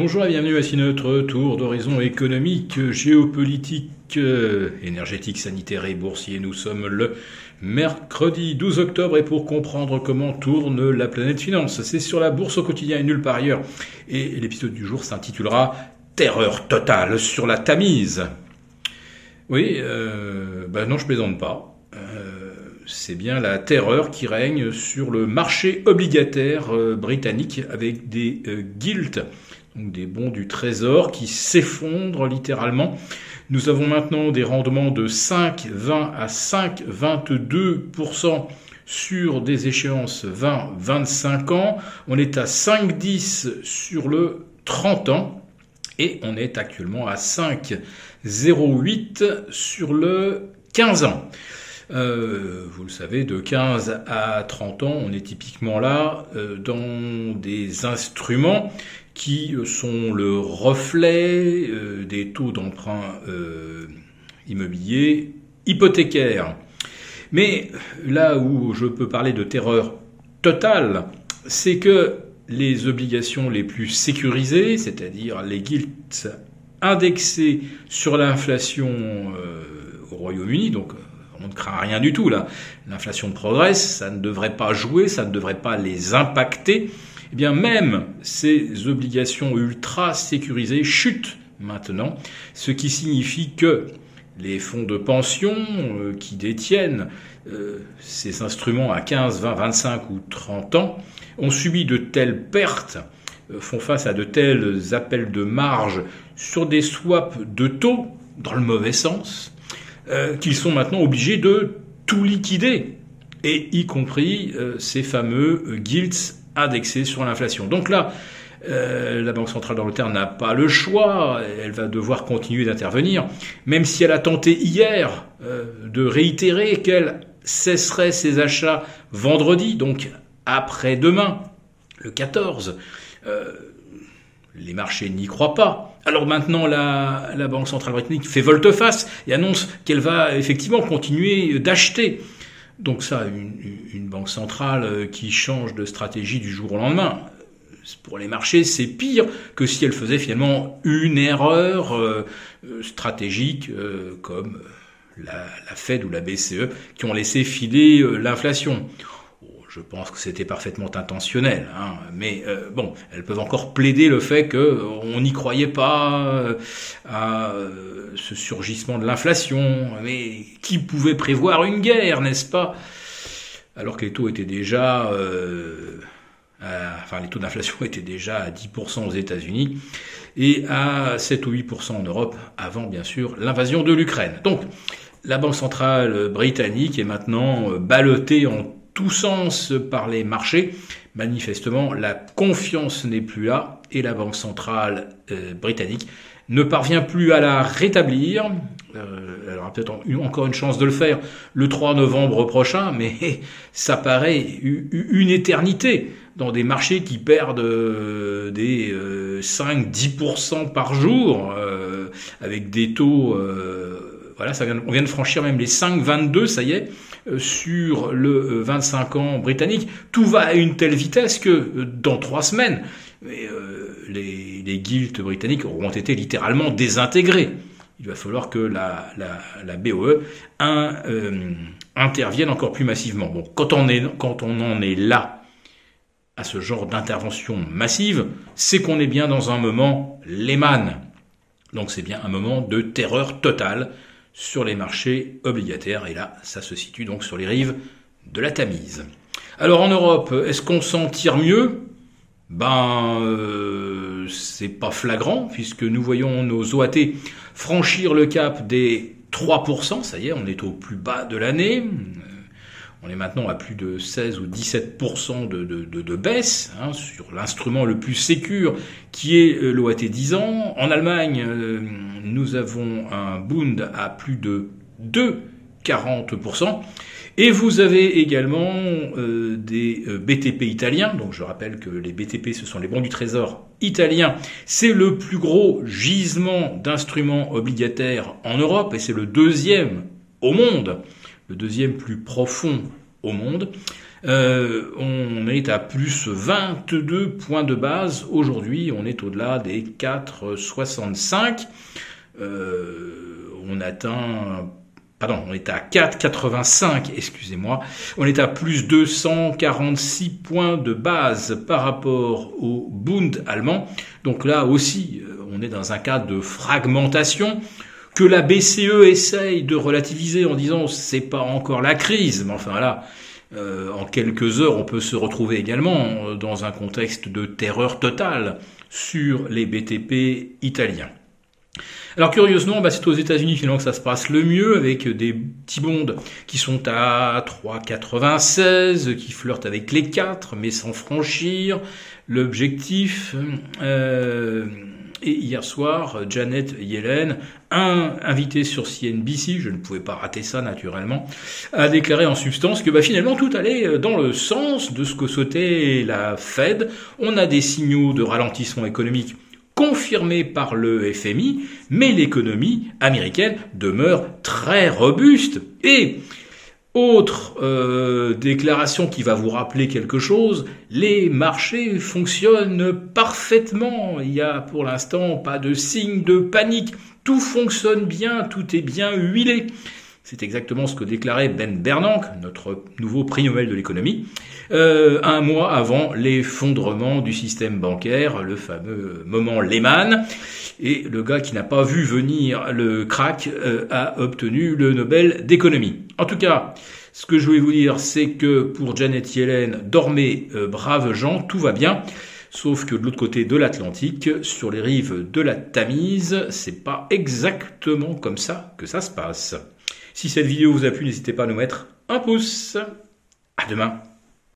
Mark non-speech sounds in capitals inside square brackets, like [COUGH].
Bonjour et bienvenue à notre tour d'horizon économique, géopolitique, euh, énergétique, sanitaire et boursier. Nous sommes le mercredi 12 octobre et pour comprendre comment tourne la planète finance, c'est sur la bourse au quotidien et nulle part ailleurs. Et l'épisode du jour s'intitulera Terreur totale sur la Tamise. Oui, euh, bah non, je plaisante pas. Euh, c'est bien la terreur qui règne sur le marché obligataire britannique avec des euh, gilts des bons du trésor qui s'effondrent littéralement. Nous avons maintenant des rendements de 5,20 à 5,22% sur des échéances 20-25 ans. On est à 5,10 sur le 30 ans et on est actuellement à 5,08 sur le 15 ans. Euh, vous le savez, de 15 à 30 ans, on est typiquement là euh, dans des instruments qui sont le reflet euh, des taux d'emprunt immobilier hypothécaires. Mais là où je peux parler de terreur totale, c'est que les obligations les plus sécurisées, c'est-à-dire les gilts indexés sur l'inflation au Royaume-Uni, donc on ne craint rien du tout là, l'inflation progresse, ça ne devrait pas jouer, ça ne devrait pas les impacter, eh bien même ces obligations ultra sécurisées chutent maintenant, ce qui signifie que les fonds de pension euh, qui détiennent euh, ces instruments à 15, 20, 25 ou 30 ans ont subi de telles pertes, euh, font face à de tels appels de marge sur des swaps de taux, dans le mauvais sens, qu'ils sont maintenant obligés de tout liquider, et y compris ces fameux gilts indexé sur l'inflation. Donc là, euh, la Banque centrale d'Angleterre n'a pas le choix, elle va devoir continuer d'intervenir, même si elle a tenté hier euh, de réitérer qu'elle cesserait ses achats vendredi, donc après-demain, le 14. Les marchés n'y croient pas. Alors maintenant, la, Banque centrale britannique fait volte-face et annonce qu'elle va effectivement continuer d'acheter. Donc ça, une, banque centrale euh, qui change de stratégie du jour au lendemain, pour les marchés, c'est pire que si elle faisait finalement une erreur euh, euh, stratégique comme la, Fed ou la BCE qui ont laissé filer l'inflation. Je pense que c'était parfaitement intentionnel, hein. mais euh, bon, elles peuvent encore plaider le fait qu'on n'y croyait pas euh, à euh, ce surgissement de l'inflation. Mais qui pouvait prévoir une guerre, n'est-ce pas? Alors que les taux étaient déjà, enfin les taux d'inflation [LAUGHS] étaient déjà à 10% aux États-Unis et à 7 ou 8% en Europe avant, bien sûr, l'invasion de l'Ukraine. Donc la Banque centrale britannique est maintenant ballottée en tout sens par les marchés. Manifestement, la confiance n'est plus là et la Banque centrale euh, britannique ne parvient plus à la rétablir. Euh, elle aura peut-être encore une chance de le faire le 3 novembre prochain, [LAUGHS] mais ça paraît une éternité dans des marchés qui perdent euh, des 5-10% par jour, avec des taux voilà, ça vient, on vient de franchir même les 5,22, ça y est, euh, sur le 25 euh, ans britannique. Tout va à une telle vitesse que euh, dans trois semaines, les, les britanniques auront été littéralement désintégrés. Il va falloir que la, la, BOE intervienne encore plus massivement. Quand on en est là, à ce genre d'intervention massive, c'est qu'on est bien dans un moment Lehman. Donc c'est bien un moment de terreur totale sur les marchés obligataires. Et là, ça se situe donc sur les rives de la Tamise. Alors en Europe, est-ce qu'on s'en tire mieux? Ben, euh, c'est pas flagrant puisque nous voyons nos OAT franchir le cap des 3%. Ça y est, on est au plus bas de l'année. On est maintenant à plus de 16 ou 17% de, de, baisse hein, sur l'instrument le plus sécur qui est euh, l'OAT 10 ans. En Allemagne, euh, nous avons un Bund à plus de 2,40%. Et vous avez également euh, des BTP italiens. Donc je rappelle que les BTP, ce sont les bons du trésor italiens. C'est le plus gros gisement d'instruments obligataires en Europe et c'est le deuxième au monde le deuxième plus profond au monde, Euh, on est à plus 22 points de base. Aujourd'hui, on est au-delà des 4,65. Euh, on atteint Pardon, on est à 4,85, excusez-moi. On est à plus 246 points de base par rapport au Bund allemand. Donc là aussi, euh, on est dans un cas de fragmentation que la BCE essaye de relativiser en disant c'est pas encore la crise, mais enfin là, euh, en quelques heures, on peut se retrouver également dans un contexte de terreur totale sur les BTP italiens. Alors curieusement, bah, c'est aux États-Unis finalement que ça se passe le mieux, avec des petits bonds qui sont à 3,96, qui flirtent avec les 4, mais sans franchir l'objectif. Euh, et hier soir, Janet Yellen, un invité sur CNBC, je ne pouvais pas rater ça naturellement, a déclaré en substance que bah, finalement tout allait dans le sens de ce que souhaitait la Fed. On a des signaux de ralentissement économique confirmé par le FMI, mais l'économie américaine demeure très robuste. Et autre euh, déclaration qui va vous rappeler quelque chose, les marchés fonctionnent parfaitement. Il n'y a pour l'instant pas de signe de panique. Tout fonctionne bien, tout est bien huilé. C'est exactement ce que déclarait Ben Bernanke, notre nouveau prix Nobel de l'économie, euh, un mois avant l'effondrement du système bancaire, le fameux moment Lehman. Et le gars qui n'a pas vu venir le crack euh, a obtenu le Nobel d'économie. En tout cas, ce que je voulais vous dire, c'est que pour Janet Yellen, dormez, euh, braves gens, tout va bien. Sauf que de l'autre côté de l'Atlantique, sur les rives de la Tamise, c'est pas exactement comme ça que ça se passe. Si cette vidéo vous a plu, n'hésitez pas à nous mettre un pouce. À demain.